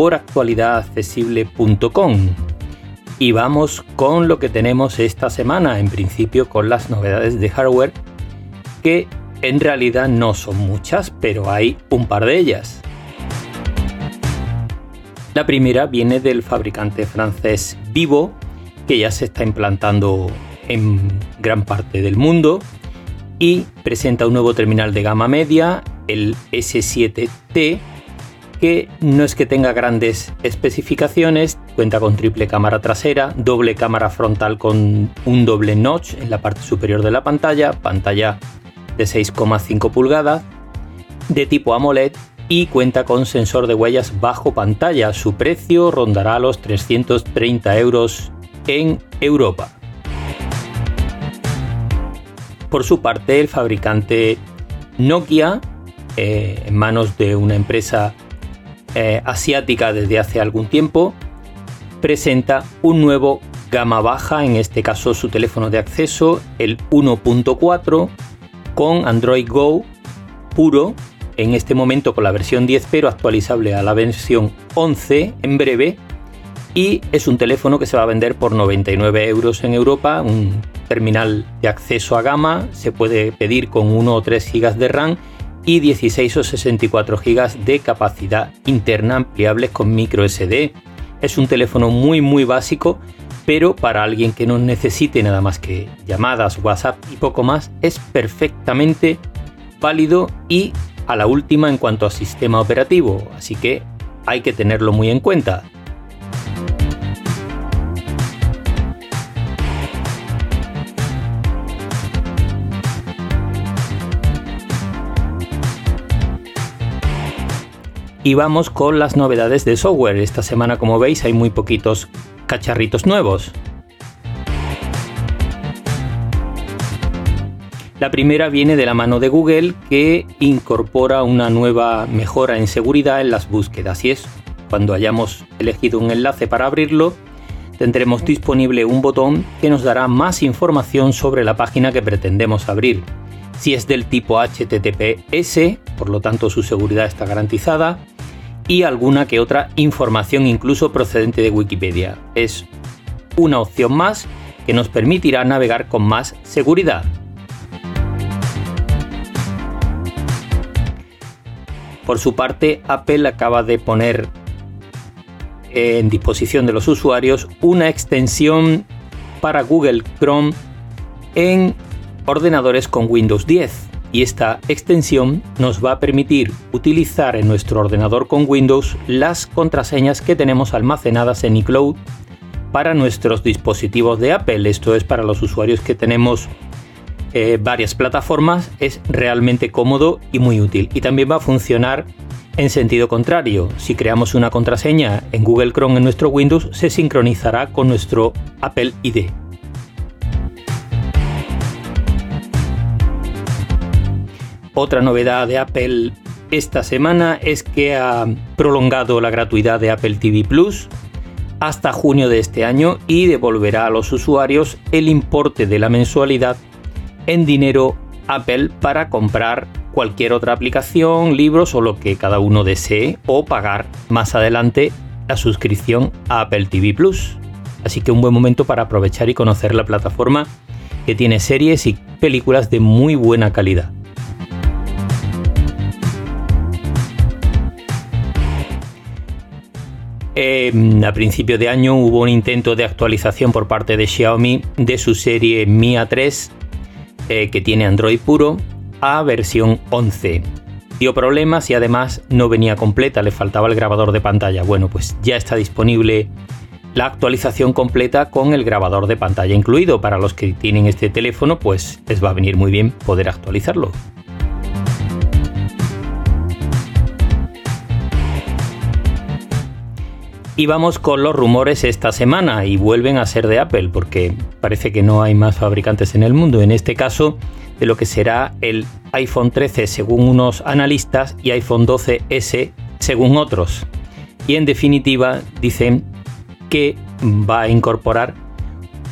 por actualidadaccesible.com. Y vamos con lo que tenemos esta semana, en principio con las novedades de hardware, que en realidad no son muchas, pero hay un par de ellas. La primera viene del fabricante francés Vivo, que ya se está implantando en gran parte del mundo y presenta un nuevo terminal de gama media, el S7T, que no es que tenga grandes especificaciones, cuenta con triple cámara trasera, doble cámara frontal con un doble notch en la parte superior de la pantalla, pantalla de 6,5 pulgadas, de tipo AMOLED y cuenta con sensor de huellas bajo pantalla. Su precio rondará los 330 euros en Europa. Por su parte, el fabricante Nokia, eh, en manos de una empresa eh, asiática desde hace algún tiempo, presenta un nuevo gama baja, en este caso su teléfono de acceso, el 1.4, con Android Go puro, en este momento con la versión 10, pero actualizable a la versión 11 en breve. Y es un teléfono que se va a vender por 99 euros en Europa, un terminal de acceso a gama, se puede pedir con 1 o 3 GB de RAM y 16 o 64 GB de capacidad interna ampliables con micro SD. Es un teléfono muy muy básico, pero para alguien que no necesite nada más que llamadas, WhatsApp y poco más, es perfectamente válido y a la última en cuanto a sistema operativo, así que hay que tenerlo muy en cuenta. Y vamos con las novedades de software. Esta semana, como veis, hay muy poquitos cacharritos nuevos. La primera viene de la mano de Google que incorpora una nueva mejora en seguridad en las búsquedas y es cuando hayamos elegido un enlace para abrirlo tendremos disponible un botón que nos dará más información sobre la página que pretendemos abrir. Si es del tipo HTTPS, por lo tanto su seguridad está garantizada, y alguna que otra información incluso procedente de Wikipedia. Es una opción más que nos permitirá navegar con más seguridad. Por su parte, Apple acaba de poner en disposición de los usuarios una extensión para Google Chrome en ordenadores con Windows 10 y esta extensión nos va a permitir utilizar en nuestro ordenador con Windows las contraseñas que tenemos almacenadas en iCloud para nuestros dispositivos de Apple. Esto es para los usuarios que tenemos eh, varias plataformas, es realmente cómodo y muy útil. Y también va a funcionar en sentido contrario. Si creamos una contraseña en Google Chrome en nuestro Windows, se sincronizará con nuestro Apple ID. Otra novedad de Apple esta semana es que ha prolongado la gratuidad de Apple TV Plus hasta junio de este año y devolverá a los usuarios el importe de la mensualidad en dinero Apple para comprar cualquier otra aplicación, libros o lo que cada uno desee o pagar más adelante la suscripción a Apple TV Plus. Así que un buen momento para aprovechar y conocer la plataforma que tiene series y películas de muy buena calidad. A principio de año hubo un intento de actualización por parte de Xiaomi de su serie Mi A3 eh, que tiene Android puro a versión 11. Dio problemas y además no venía completa, le faltaba el grabador de pantalla. Bueno, pues ya está disponible la actualización completa con el grabador de pantalla incluido. Para los que tienen este teléfono, pues les va a venir muy bien poder actualizarlo. Y vamos con los rumores esta semana y vuelven a ser de Apple porque parece que no hay más fabricantes en el mundo. En este caso, de lo que será el iPhone 13 según unos analistas y iPhone 12S según otros. Y en definitiva dicen que va a incorporar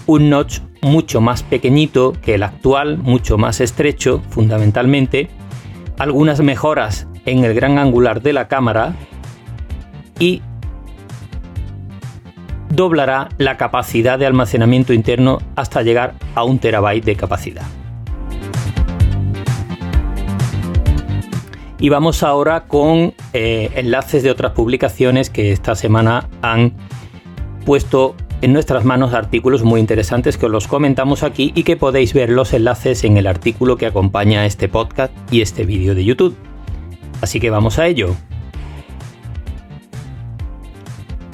un notch mucho más pequeñito que el actual, mucho más estrecho fundamentalmente, algunas mejoras en el gran angular de la cámara y doblará la capacidad de almacenamiento interno hasta llegar a un terabyte de capacidad. Y vamos ahora con eh, enlaces de otras publicaciones que esta semana han puesto en nuestras manos artículos muy interesantes que os los comentamos aquí y que podéis ver los enlaces en el artículo que acompaña este podcast y este vídeo de YouTube. Así que vamos a ello.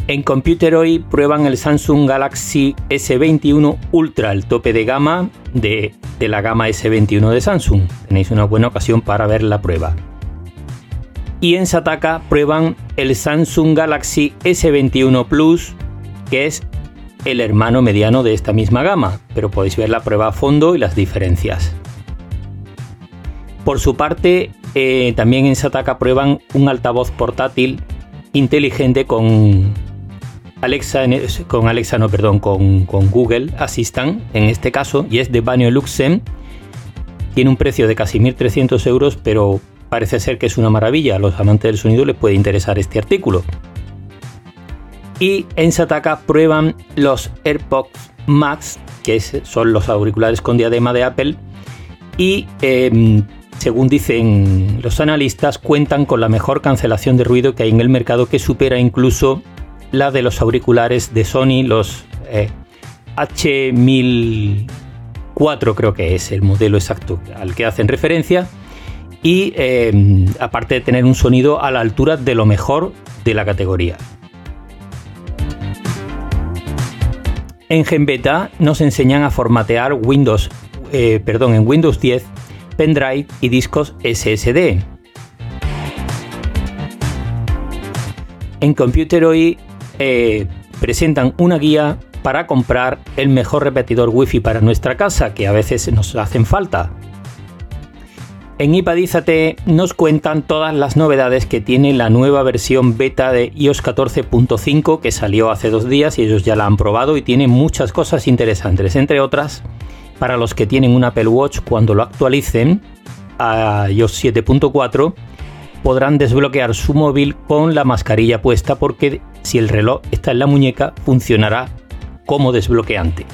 En Computer hoy prueban el Samsung Galaxy S21 Ultra, el tope de gama de, de, la gama S21 de Samsung. Tenéis una buena ocasión para ver la prueba. Y en Sataka prueban el Samsung Galaxy S21 Plus, que es el hermano mediano de esta misma gama, pero podéis ver la prueba a fondo y las diferencias. Por su parte, eh, también en Sataka prueban un altavoz portátil inteligente con Alexa, con Alexa, no, perdón, con, Google Assistant en este caso, y es de Banio Luxem. Tiene un precio de casi 1.300 euros, pero parece ser que es una maravilla. A los amantes del sonido les puede interesar este artículo. Y en Sataka prueban los AirPods Max, que son los auriculares con diadema de Apple, y em, según dicen los analistas, cuentan con la mejor cancelación de ruido que hay en el mercado, que supera incluso la de los auriculares de Sony, los H1004 eh, creo que es el modelo exacto al que hacen referencia. Y em, aparte de tener un sonido a la altura de lo mejor de la categoría. En GenBeta nos enseñan a formatear Windows, eh, perdón, en Windows 10, pendrive y discos SSD. En Computer hoy eh, presentan una guía para comprar el mejor repetidor Wi-Fi para nuestra casa, que a veces nos hacen falta. En Ipadízate nos cuentan todas las novedades que tiene la nueva versión beta de iOS 14.5 que salió hace dos días y ellos ya la han probado y tiene muchas cosas interesantes, entre otras, para los que tienen un Apple Watch cuando lo actualicen a iOS 7.4 podrán desbloquear su móvil con la mascarilla puesta porque si el reloj está en la muñeca funcionará como desbloqueante.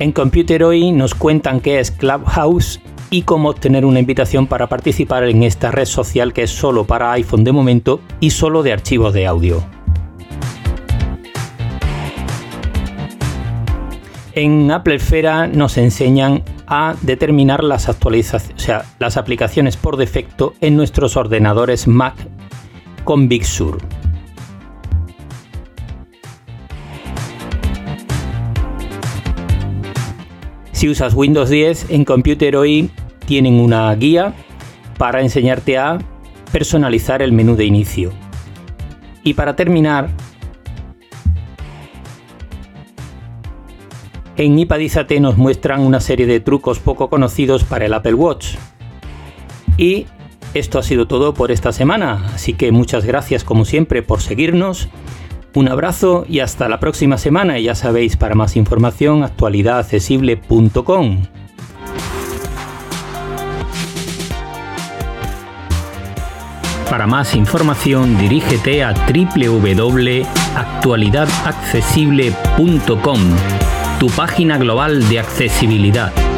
En Computer hoy nos cuentan qué es Clubhouse y cómo obtener una invitación para participar en esta red social que es solo para iPhone de momento y solo de archivos de audio. En Apple Esfera nos enseñan a determinar las actualizaciones, o sea, las aplicaciones por defecto en nuestros ordenadores Mac con Big Sur. Si usas Windows 10 en Computer hoy tienen una guía para enseñarte a personalizar el menú de inicio. Y para terminar, En Ipadízate nos muestran una serie de trucos poco conocidos para el Apple Watch. Y esto ha sido todo por esta semana, así que muchas gracias como siempre por seguirnos. Un abrazo y hasta la próxima semana. Y ya sabéis, para más información, actualidadaccesible.com. Para más información, dirígete a www.actualidadaccesible.com tu página global de accesibilidad.